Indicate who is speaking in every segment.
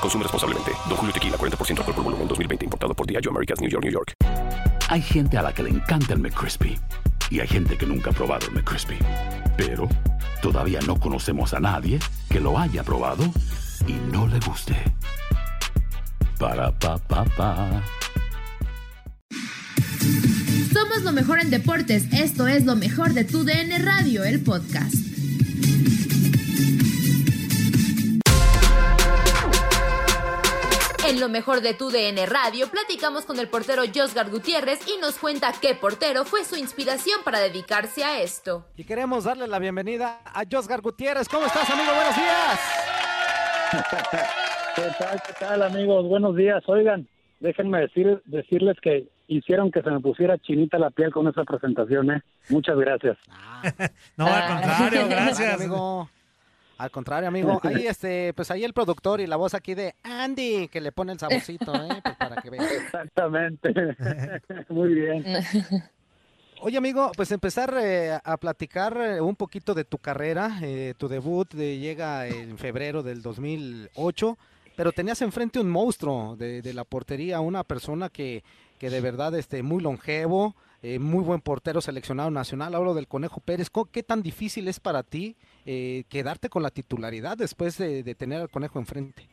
Speaker 1: Consume responsablemente. Don Julio Tequila, 40% alcohol por volumen, 2020. Importado por Diageo Americas, New York, New York.
Speaker 2: Hay gente a la que le encanta el McCrispy y hay gente que nunca ha probado el McCrispy. Pero todavía no conocemos a nadie que lo haya probado y no le guste. Para pa pa pa.
Speaker 3: Somos lo mejor en deportes. Esto es lo mejor de tu DN Radio, el podcast. En lo mejor de tu DN Radio platicamos con el portero Josgar Gutiérrez y nos cuenta qué portero fue su inspiración para dedicarse a esto.
Speaker 4: Y queremos darle la bienvenida a Josgar Gutiérrez. ¿Cómo estás, amigo? Buenos días.
Speaker 5: ¿Qué tal, qué tal, amigos? Buenos días. Oigan, déjenme decir, decirles que hicieron que se me pusiera chinita la piel con esa presentación, ¿eh? Muchas gracias.
Speaker 6: No, al contrario, gracias.
Speaker 4: amigo. Al contrario, amigo. Ahí, este, pues ahí el productor y la voz aquí de Andy, que le pone el saborcito, ¿eh? Pues para que vean.
Speaker 5: Exactamente. Muy bien.
Speaker 4: Oye, amigo, pues empezar eh, a platicar eh, un poquito de tu carrera. Eh, tu debut eh, llega en febrero del 2008, pero tenías enfrente un monstruo de, de la portería, una persona que, que de verdad este, muy longevo, eh, muy buen portero seleccionado nacional. Hablo del Conejo Pérez. ¿Cómo- ¿Qué tan difícil es para ti eh, quedarte con la titularidad después de, tener al Conejo enfrente?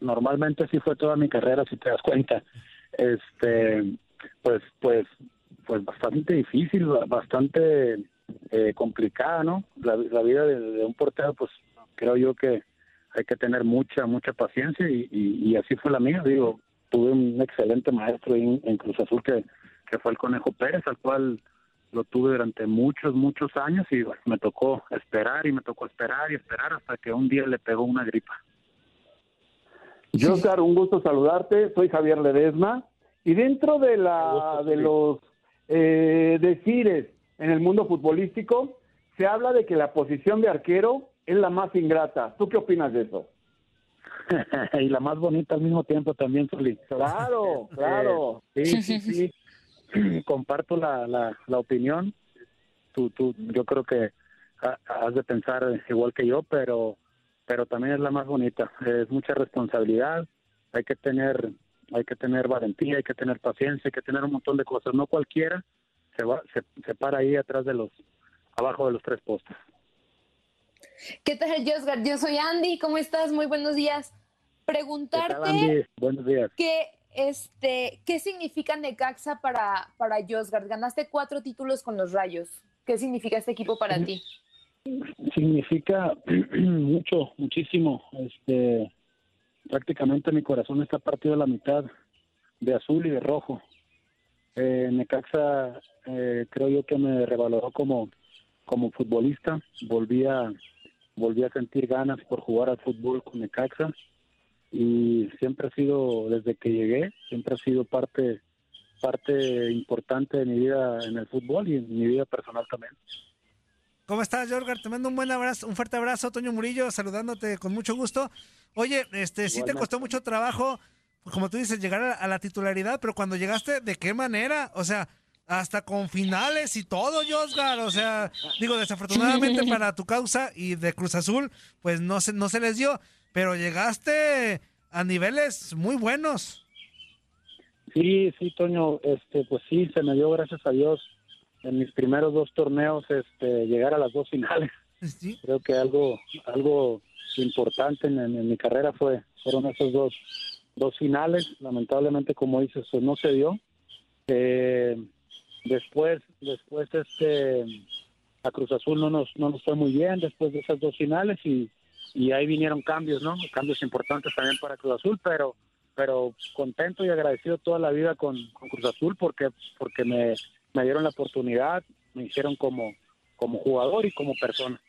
Speaker 5: Normalmente sí fue toda mi carrera, si te das cuenta. Este, pues, pues, pues bastante difícil, ba- bastante eh, complicada, ¿no? La, la vida de, de un portero, pues creo yo que hay que tener mucha, mucha paciencia y, y, y así fue la mía. Digo, tuve un excelente maestro en, en Cruz Azul que, que fue el Conejo Pérez, al cual lo tuve durante muchos, muchos años y bueno, me tocó esperar y me tocó esperar y esperar hasta que un día le pegó una gripa.
Speaker 7: Joscar, un gusto saludarte. Soy Javier Ledesma. Y dentro de la de los eh, decires en el mundo futbolístico, se habla de que la posición de arquero es la más ingrata. ¿Tú qué opinas de eso?
Speaker 5: y la más bonita al mismo tiempo también, Soli.
Speaker 7: Claro, claro.
Speaker 5: Eh, sí, sí, sí. Comparto la, la, la opinión. Tú, tú, yo creo que ha- has de pensar igual que yo, pero, pero también es la más bonita. Es mucha responsabilidad. Hay que tener, hay que tener valentía, hay que tener paciencia, hay que tener un montón de cosas. No cualquiera se va, se, se para ahí atrás de los, abajo de los tres postes.
Speaker 8: ¿Qué tal, Josgar? Yo soy Andy, ¿cómo estás? Muy buenos días.
Speaker 5: ¿Qué tal,
Speaker 8: Preguntarte
Speaker 5: Andy? Buenos días.
Speaker 8: qué, este, qué significa Necaxa para, para Josgar. Ganaste cuatro títulos con los Rayos. ¿Qué significa este equipo para ti?
Speaker 5: significa mucho, muchísimo. Este, prácticamente mi corazón está partido a la mitad de azul y de rojo. Eh, Necaxa eh, creo yo que me revaloró como, como futbolista. Volví a, volví a sentir ganas por jugar al fútbol con Necaxa y siempre ha sido, desde que llegué, siempre ha sido parte parte importante de mi vida en el fútbol y en mi vida personal también.
Speaker 6: ¿Cómo estás, Jorgar? Te mando un buen abrazo, un fuerte abrazo, Toño Murillo, saludándote con mucho gusto. Oye, este, sí te costó mucho trabajo como tú dices, llegar a, a la titularidad, pero cuando llegaste, ¿de qué manera? O sea, hasta con finales y todo, Josgar. O sea, digo, desafortunadamente para tu causa y de Cruz Azul, pues no se, no se les dio, pero llegaste a niveles muy buenos.
Speaker 5: Sí, sí, Toño, este, pues sí, se me dio, gracias a Dios, en mis primeros dos torneos, este, llegar a las dos finales. Creo que algo, algo importante en, en mi carrera fue, fueron esos dos, dos finales. Lamentablemente, como dices, pues no se dio. Eh, después, después, este, a Cruz Azul no nos, no nos fue muy bien después de esas dos finales y, y ahí vinieron cambios, ¿no? Cambios importantes también para Cruz Azul, pero pero contento y agradecido toda la vida con, Cruz Azul porque porque me, me dieron la oportunidad, me hicieron como como jugador y como persona.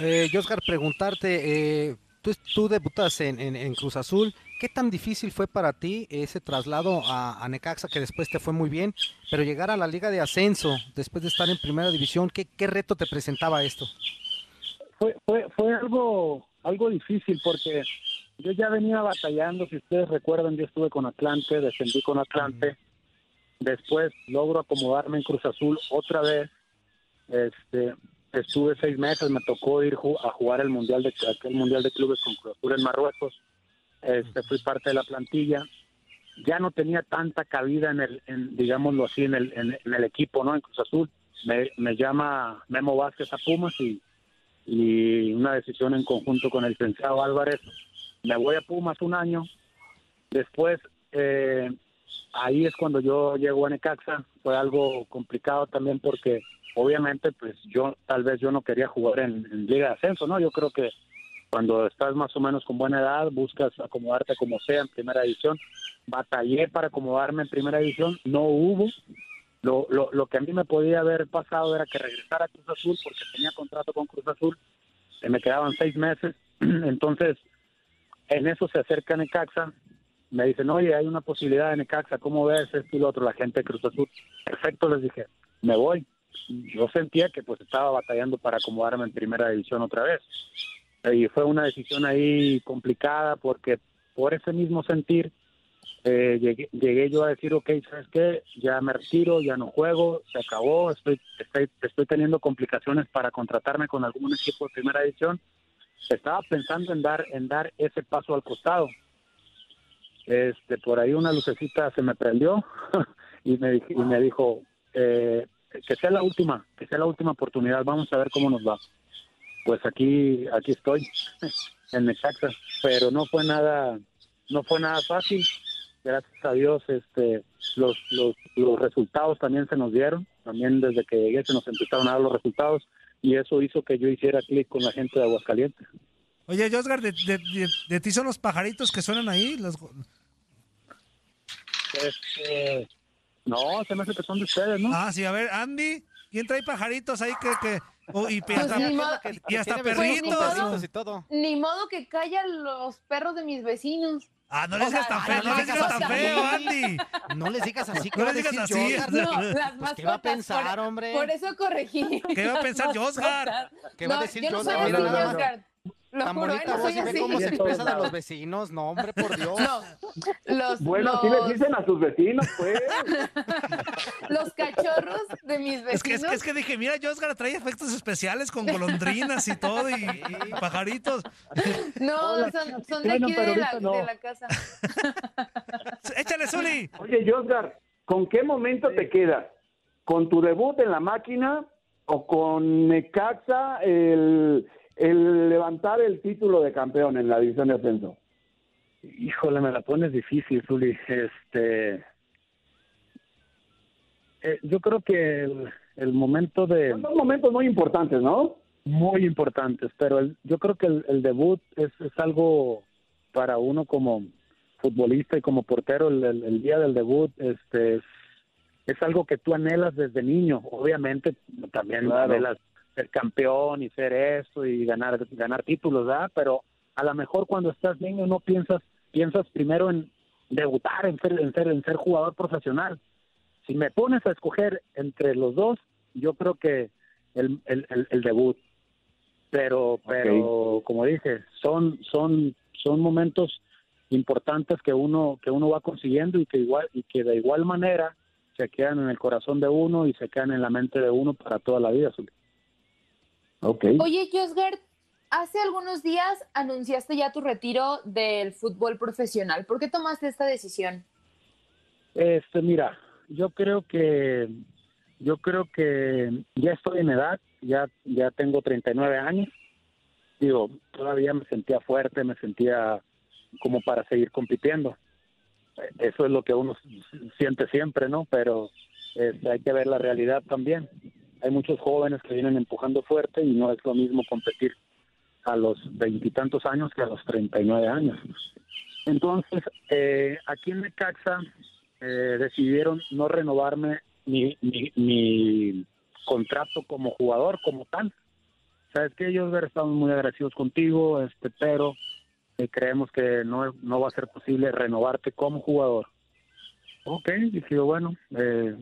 Speaker 4: Eh, Oscar, preguntarte, eh, tú, tú debutas en, en- Cruz Azul, ¿qué tan difícil fue para ti ese traslado a, a Necaxa, que después te fue muy bien, pero llegar a la Liga de Ascenso, después de estar en Primera División, ¿qué, qué reto te presentaba esto?
Speaker 5: fue fue fue algo algo difícil porque yo ya venía batallando si ustedes recuerdan yo estuve con Atlante descendí con Atlante después logro acomodarme en Cruz Azul otra vez este estuve seis meses me tocó ir a jugar el mundial de aquel mundial de clubes con Cruz Azul en Marruecos. Este fui parte de la plantilla. Ya no tenía tanta cabida en el en, digámoslo así en el en, en el equipo no en Cruz Azul. Me, me llama Memo Vázquez a Pumas y y una decisión en conjunto con el licenciado Álvarez. Me voy a Pumas un año. Después, eh, ahí es cuando yo llego a Necaxa. Fue algo complicado también porque obviamente pues yo tal vez yo no quería jugar en, Liga de Ascenso, ¿no? Yo creo que cuando estás más o menos con buena edad, buscas acomodarte como sea en primera división. Batallé para acomodarme en primera división, no hubo. Lo, lo, lo que a mí me podía haber pasado era que regresara a Cruz Azul porque tenía contrato con Cruz Azul, me quedaban seis meses, entonces en eso se acerca Necaxa, me dicen, oye, hay una posibilidad de Necaxa, ¿cómo ves esto y lo otro? La gente de Cruz Azul, perfecto, les dije, me voy. Yo sentía que pues estaba batallando para acomodarme en primera división otra vez. Y fue una decisión ahí complicada porque por ese mismo sentir eh, llegué, llegué yo a decir, ok, ¿sabes qué? Ya me retiro, ya no juego, se acabó, estoy, estoy, estoy teniendo complicaciones para contratarme con algún equipo de primera edición. Estaba pensando en dar, en dar ese paso al costado. Este, por ahí una lucecita se me prendió y me, y me dijo, eh, que sea la última, que sea la última oportunidad, vamos a ver cómo nos va. Pues aquí, aquí estoy, en Necaxa, pero no fue nada, no fue nada fácil. Gracias a Dios este los, los los resultados también se nos dieron. También desde que llegué se nos empezaron a dar los resultados y eso hizo que yo hiciera clic con la gente de Aguascalientes
Speaker 6: Oye, Josgar, de, de- de- de ti son los pajaritos que suenan ahí. Los...
Speaker 5: este no se me hace que son de ustedes no
Speaker 6: Ah, sí, a ver, Andy, ¿quién trae pajaritos ahí que... que oh, y,
Speaker 8: Pues
Speaker 6: hasta,
Speaker 8: ni modo-
Speaker 6: y hasta perritos.
Speaker 4: perritos y todo.
Speaker 8: Ni modo que callan los perros de mis vecinos.
Speaker 6: Ah, no les digas tan feo, no les digas tan feo,
Speaker 8: así.
Speaker 6: Andy.
Speaker 4: No les digas así, ¿qué
Speaker 6: No
Speaker 4: va a
Speaker 6: les digas así.
Speaker 4: Josgar?
Speaker 8: No, las
Speaker 4: Pues, ¿qué va a pensar,
Speaker 8: por,
Speaker 4: hombre?
Speaker 8: Por eso corregí.
Speaker 6: ¿Qué va a pensar Josgar?
Speaker 4: ¿Qué va a
Speaker 8: No,
Speaker 4: decir Josgar?
Speaker 8: Lo
Speaker 4: Tan
Speaker 8: juro, ¿eh?
Speaker 4: bonita
Speaker 8: no
Speaker 4: voz
Speaker 8: soy
Speaker 4: y ve
Speaker 8: así.
Speaker 4: cómo se
Speaker 5: Sí,
Speaker 4: expresa de
Speaker 5: todos
Speaker 4: los vecinos, no, hombre, por Dios.
Speaker 8: No, los,
Speaker 7: Bueno, sí les dicen a sus vecinos, pues.
Speaker 8: los cachorros de mis
Speaker 6: Es que, es,
Speaker 8: vecinos.
Speaker 6: que, es que dije, mira, Josgar trae efectos especiales con golondrinas y todo y, y pajaritos.
Speaker 8: No,
Speaker 5: Hola.
Speaker 8: son, son de
Speaker 5: Bueno,
Speaker 8: aquí de la,
Speaker 5: no.
Speaker 8: de la casa.
Speaker 6: Échale, Zuli.
Speaker 7: Oye, Josgar, ¿con qué momento te quedas? ¿Con tu debut en la máquina o con Necaxa el, el levantar el título de campeón en la división de ascenso?
Speaker 5: híjole me la pones difícil Zuli este eh, yo creo que el, el momento de
Speaker 7: Son momentos muy importantes, ¿no?
Speaker 5: muy importantes, pero el- yo creo que el, el debut es, es algo para uno como futbolista y como portero, el día del debut este es, es algo que tú anhelas desde niño, obviamente también
Speaker 7: Claro.
Speaker 5: anhelas ser campeón y ser esto y ganar ganar títulos, ¿verdad? Pero a lo mejor cuando estás niño no piensas piensas primero en debutar, en ser en ser en ser jugador profesional. Si me pones a escoger entre los dos, yo creo que el, el, el, el debut pero pero como dije son son son momentos importantes que uno que uno va consiguiendo y que igual y que de igual manera se quedan en el corazón de uno y se quedan en la mente de uno para toda la vida.
Speaker 7: Okay.
Speaker 8: Oye, Josgard, hace algunos días anunciaste ya tu retiro del fútbol profesional. ¿Por qué tomaste esta decisión?
Speaker 5: Este, mira, yo creo que yo creo que ya estoy en edad, ya ya tengo 39 años. Digo, todavía me sentía fuerte, me sentía como para seguir compitiendo. Eso es lo que uno siente siempre, ¿no? Pero este, hay que ver la realidad también. Hay muchos jóvenes que vienen empujando fuerte y no es lo mismo competir a los veintitantos años que a los 39 años. Entonces, eh, aquí en Necaxa eh, decidieron no renovarme mi, mi, contrato como jugador, como tal. Sabes que ellos estamos muy agradecidos contigo, este, pero eh, creemos que no, no va a ser posible renovarte como jugador. Ok, dije bueno, eh,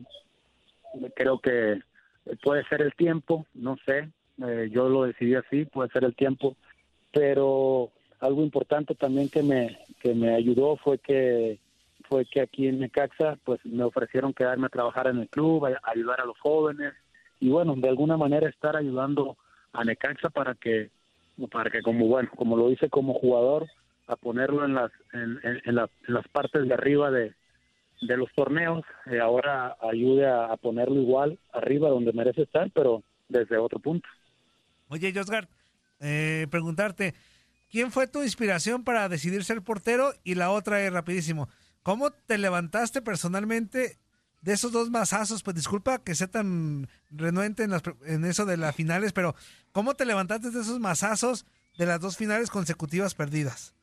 Speaker 5: creo que puede ser el tiempo, no sé, eh, yo lo decidí así, puede ser el tiempo, pero algo importante también que me que me ayudó fue que fue que aquí en Necaxa pues me ofrecieron quedarme a trabajar en el club, a, ayudar a los jóvenes y bueno, de alguna manera estar ayudando a Necaxa para que para que como bueno, como lo hice como jugador, a ponerlo en las en, en, las partes de arriba de, de los torneos, eh, ahora ayude a, a, ponerlo igual arriba donde merece estar, pero desde otro punto.
Speaker 6: Oye, Josgar, eh, preguntarte, ¿quién fue tu inspiración para decidir ser portero? Y la otra es rapidísimo, ¿cómo te levantaste personalmente de esos dos masazos? Pues disculpa que sea tan renuente en, las, en eso de las finales, pero ¿cómo te levantaste de esos masazos de las dos finales consecutivas perdidas?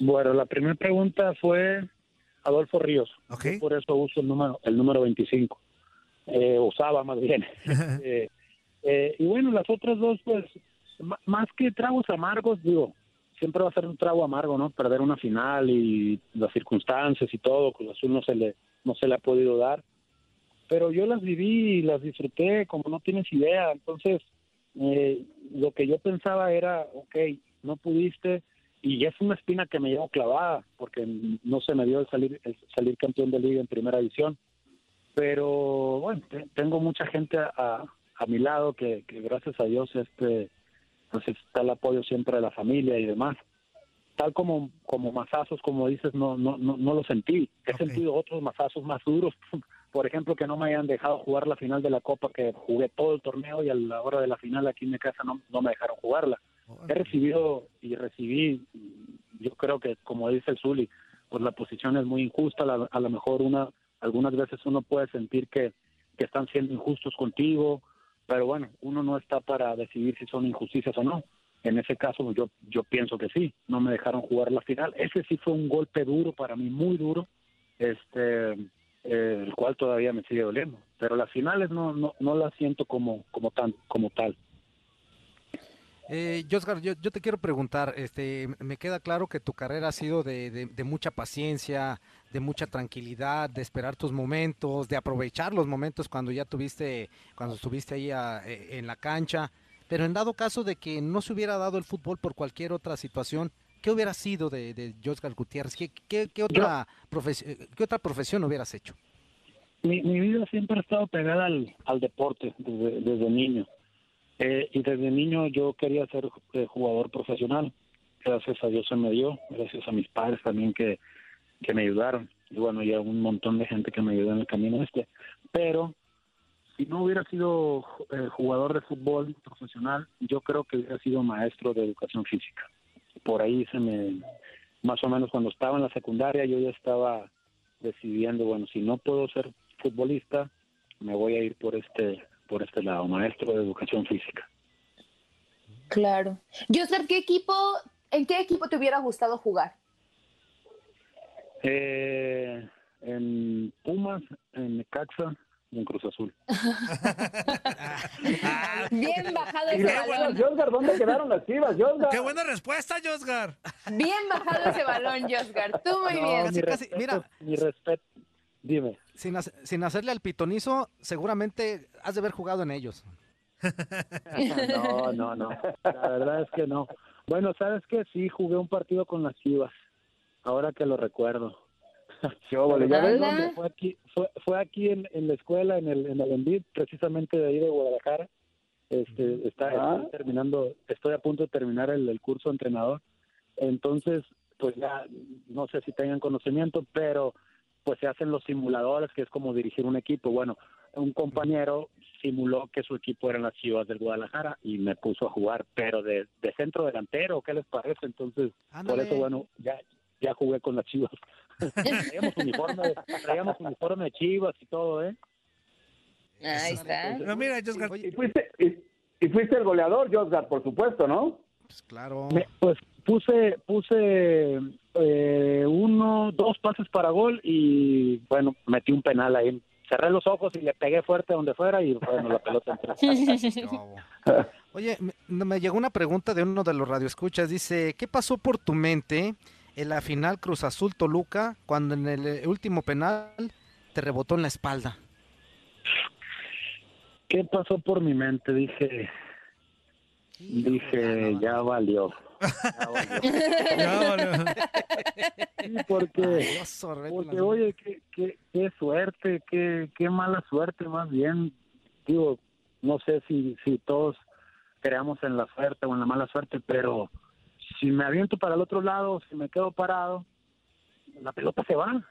Speaker 5: Bueno, la primera pregunta fue Adolfo Ríos.
Speaker 6: Okay.
Speaker 5: Por eso uso el número, el número 25. Eh, usaba más bien. eh, eh, y bueno, las otras dos, pues, más que tragos amargos, digo, siempre va a ser un trago amargo, ¿no? Perder una final y las circunstancias y todo, Cruz Azul no se le, no se le ha podido dar. Pero yo las viví y las disfruté como no tienes idea. Entonces, eh, lo que yo pensaba era, ok, no pudiste, y es una espina que me llevo clavada, porque no se me dio el salir, el salir campeón de liga en primera división. Pero bueno, tengo mucha gente a, a mi lado que, que gracias a Dios este pues está el apoyo siempre de la familia y demás tal como como mazazos como dices no no no, no lo sentí he
Speaker 6: Okay.
Speaker 5: sentido otros mazazos más duros por ejemplo que no me hayan dejado jugar la final de la copa que jugué todo el torneo y a la hora de la final aquí en mi casa no, no me dejaron jugarla he recibido y recibí yo creo que como dice el Zuli pues la posición es muy injusta la- a lo mejor una algunas veces uno puede sentir que que están siendo injustos contigo pero bueno, uno no está para decidir si son injusticias o no. En ese caso yo yo pienso que sí, no me dejaron jugar la final. Ese sí fue un golpe duro para mí, muy duro, este eh, el cual todavía me sigue doliendo. Pero las finales no no no las siento como como tan como tal.
Speaker 4: Eh, Josgar, yo, yo te quiero preguntar, este, me queda claro que tu carrera ha sido de, de- de mucha paciencia, de mucha tranquilidad, de esperar tus momentos, de aprovechar los momentos cuando ya tuviste, cuando estuviste ahí a- eh, en la cancha. Pero en dado caso de que no se hubiera dado el fútbol por cualquier otra situación, ¿qué hubiera sido de, de Josgar Gutiérrez? ¿Qué, qué- qué otra eh, ¿Qué otra profesión hubieras hecho?
Speaker 5: Mi, mi vida siempre ha estado pegada al, al deporte desde, desde niño. Eh, y desde niño yo quería ser eh, jugador profesional. Gracias a Dios se me dio, gracias a mis padres también que, que me ayudaron. Y bueno, y a un montón de gente que me ayudó en el camino este. Pero si no hubiera sido eh, jugador de fútbol profesional, yo creo que hubiera sido maestro de educación física. Por ahí se me, más o menos cuando estaba en la secundaria, yo ya estaba decidiendo, bueno, si no puedo ser futbolista, me voy a ir por este por este lado, maestro de educación física.
Speaker 8: Claro. Josgar, ¿qué equipo, ¿en qué equipo te hubiera gustado jugar?
Speaker 5: Eh, en Pumas, en Necaxa y en Cruz Azul.
Speaker 8: Bien bajado ese balón.
Speaker 7: Josgar, ¿dónde quedaron las chivas, Josgar?
Speaker 6: ¡Qué buena respuesta, Josgar!
Speaker 8: Bien bajado ese balón, Josgar. Tú muy
Speaker 5: No,
Speaker 8: bien.
Speaker 5: mi
Speaker 4: Casi, casi,
Speaker 5: respeto,
Speaker 4: mira.
Speaker 5: mi respeto. Dime.
Speaker 4: Sin, hace- sin hacerle al pitonizo, seguramente has de haber jugado en ellos.
Speaker 5: No, no, no. La verdad es que no. Bueno, ¿sabes qué? Sí, jugué un partido con las Chivas. ahora que lo recuerdo.
Speaker 7: Yo, vale, ¿ya ves?
Speaker 8: Anda.
Speaker 5: Fue aquí, fue, fue aquí en, en la escuela, en el, en el Envid, precisamente de ahí de Guadalajara. Este, está,
Speaker 7: Ah.
Speaker 5: estoy terminando, estoy a punto de terminar el, el curso de entrenador. Entonces, pues ya, no sé si tengan conocimiento, pero pues se hacen los simuladores, que es como dirigir un equipo. Bueno, un compañero simuló que su equipo eran las Chivas del Guadalajara y me puso a jugar, pero de, de centro delantero, ¿qué les parece? Entonces,
Speaker 4: Ándale.
Speaker 5: por eso, bueno, ya ya jugué con las Chivas. traíamos uniforme, traíamos uniforme de Chivas y todo, ¿eh?
Speaker 8: Ahí está.
Speaker 6: Pero mira, Josgar,
Speaker 7: Y fuiste, y, y fuiste el goleador, Josgar, por supuesto, ¿no?
Speaker 4: Pues claro.
Speaker 5: Me- pues puse puse eh, uno, dos pases para gol y bueno, metí un penal ahí. Cerré los ojos y le pegué fuerte donde fuera y bueno, la pelota entró.
Speaker 4: Oye, me, me llegó una pregunta de uno de los radioescuchas. Dice, ¿qué pasó por tu mente en la final Cruz Azul Toluca cuando en el eh, último penal te rebotó en la espalda?
Speaker 5: ¿Qué pasó por mi mente? Dije, dije, ya valió. Ya valió.
Speaker 6: Ya, vale.
Speaker 5: Sí, porque Porque, oye, qué, qué, qué suerte, qué, qué mala suerte, más bien. Digo, no sé si, si todos creamos en la suerte o en la mala suerte, pero si me aviento para el otro lado, si me quedo parado, la pelota se va.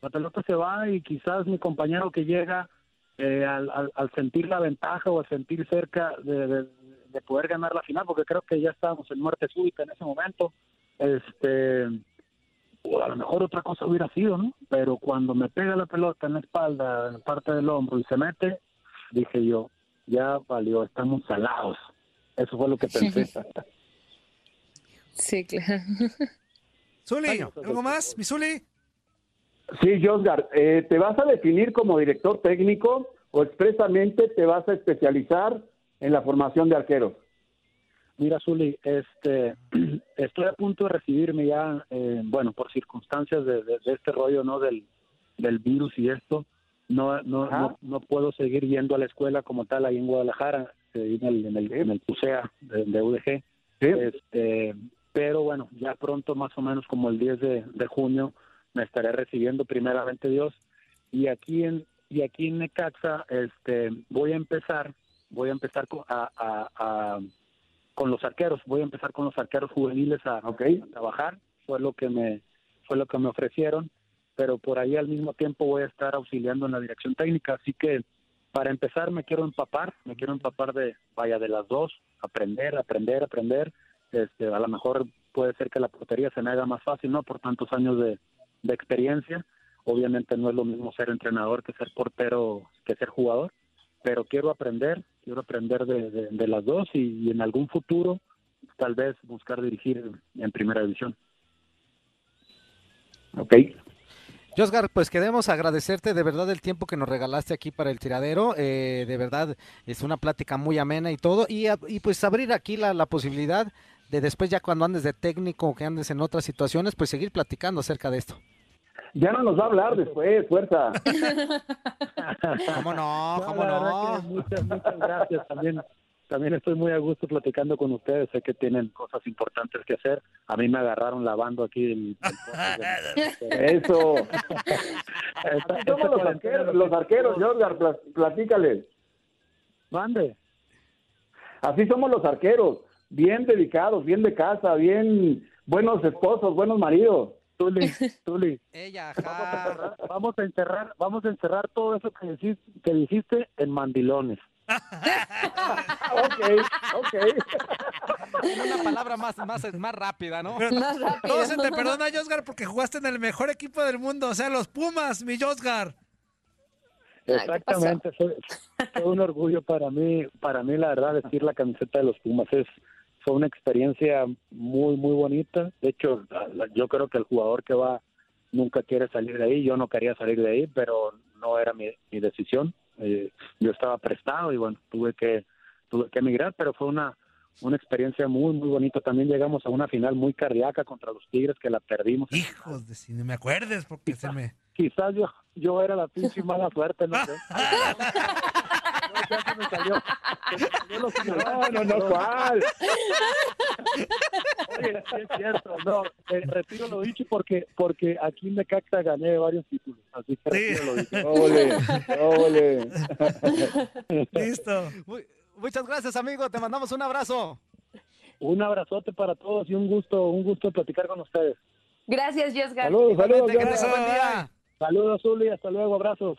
Speaker 5: La pelota se va y quizás mi compañero que llega eh, al, al, al sentir la ventaja o al sentir cerca de, de- de poder ganar la final, porque creo que ya estábamos en muerte súbita en ese momento, este o a lo mejor otra cosa hubiera sido, ¿no? Pero cuando me pega la pelota en la espalda, en la parte del hombro y se mete, dije yo, ya valió, estamos salados. Eso fue lo que pensé.
Speaker 8: Sí, claro.
Speaker 6: Zuli, ¿algo más? ¿Mi Zuli?
Speaker 7: Sí, Josgar, eh, ¿te vas a definir como director técnico o expresamente te vas a especializar en la formación de arqueros?
Speaker 5: Mira, Zuli, este, estoy a punto de recibirme ya, eh, bueno, por circunstancias de, de- de este rollo, ¿no? Del, del virus y esto, no, no, no, no puedo seguir yendo a la escuela como tal ahí en Guadalajara, eh, en el, en el, en el PUSEA de, de UDG. Este, pero bueno, ya pronto, más o menos como el 10 de, de junio, me estaré recibiendo primeramente Dios. Y aquí en y aquí en Necaxa, este, voy a empezar, voy a empezar con, a, a- a- con los arqueros, voy a empezar con los arqueros juveniles a, a trabajar. Fue lo que me fue lo que me ofrecieron, pero por ahí al mismo tiempo voy a estar auxiliando en la dirección técnica, así que para empezar me quiero empapar, me quiero empapar de, vaya, de las dos, aprender, aprender, aprender. Este, a lo mejor puede ser que la portería se me haga más fácil, ¿no? Por tantos años de, de experiencia. Obviamente no es lo mismo ser entrenador que ser portero, que ser jugador, pero quiero aprender, quiero aprender de, de- de las dos y, y en algún futuro tal vez buscar dirigir en primera división.
Speaker 7: Ok.
Speaker 4: Josgar, pues queremos agradecerte de verdad el tiempo que nos regalaste aquí para el tiradero. eh, de verdad es una plática muy amena y todo. Y pues abrir aquí la, la posibilidad de después ya cuando andes de técnico o que andes en otras situaciones, pues seguir platicando acerca de esto.
Speaker 7: Ya no nos va a hablar después, fuerza.
Speaker 4: ¿Cómo no? ¿Cómo no?
Speaker 5: muchas, muchas gracias. También, también estoy muy a gusto platicando con ustedes. Sé que tienen cosas importantes que hacer. A mí me agarraron lavando aquí el... el
Speaker 7: Eso. Somos los arqueros,
Speaker 5: lo
Speaker 7: los arqueros, Josgar, pla- platícales.
Speaker 5: Mande.
Speaker 7: Así somos los arqueros, bien dedicados, bien de casa, bien buenos esposos, buenos maridos.
Speaker 5: Tuli, Tuli.
Speaker 4: Ella,
Speaker 5: Vamos a encerrar, vamos a encerrar, vamos a encerrar todo eso que dijiste, que dijiste en mandilones.
Speaker 7: ok, ok.
Speaker 4: En una palabra más, más, más rápida, ¿no?
Speaker 8: Más rápido.
Speaker 6: Todo se te perdona, Josgar, porque jugaste en el mejor equipo del mundo, o sea, los Pumas, mi Josgar.
Speaker 8: ¿qué
Speaker 5: Exactamente, fue, fue un orgullo para mí, para mí la verdad vestir la camiseta de los Pumas es fue una experiencia muy muy bonita. De hecho, yo creo que el jugador que va nunca quiere salir de ahí. Yo no quería salir de ahí, pero no era mi, mi decisión. Eh, yo estaba prestado y bueno, tuve que tuve que emigrar, pero fue una una experiencia muy muy bonita. También llegamos a una final muy cardíaca contra los Tigres que la perdimos.
Speaker 6: Hijos de si no me acuerdes, porque se me.
Speaker 5: Quizás yo yo era la pinche mala suerte, no sé. ya se me salió. Se me salió lo que-
Speaker 7: No, no, no, ¿cuál?
Speaker 5: Oye, sí es cierto, no, eh, retiro lo dicho porque porque aquí en Necaxa gané varios títulos, así que retiro lo dicho.
Speaker 7: Ole, ole.
Speaker 6: Listo.
Speaker 4: Mu- Muchas gracias, amigo. Te mandamos un abrazo.
Speaker 5: Un abrazote para todos y un gusto, un gusto platicar con ustedes.
Speaker 8: Gracias, Josgar.
Speaker 7: Saludos, saludos.
Speaker 4: Buen día.
Speaker 5: Saludos, Zuli, hasta luego, abrazos.